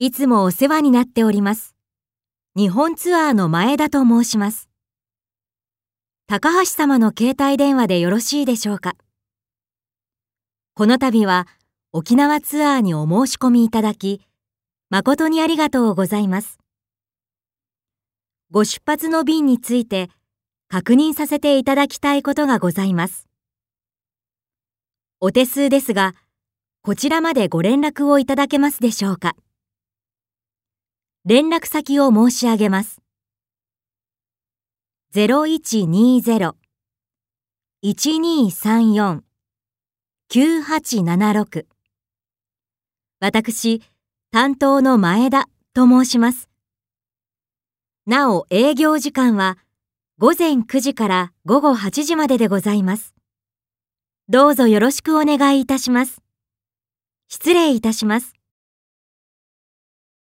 いつもお世話になっております。日本ツアーの前田と申します。高橋様の携帯電話でよろしいでしょうか。この度は沖縄ツアーにお申し込みいただき、誠にありがとうございます。ご出発の便について確認させていただきたいことがございます。お手数ですが、こちらまでご連絡をいただけますでしょうか。連絡先を申し上げます。0120-1234-9876私、担当の前田と申します。なお、営業時間は午前9時から午後8時まででございます。どうぞよろしくお願いいたします。失礼いたします。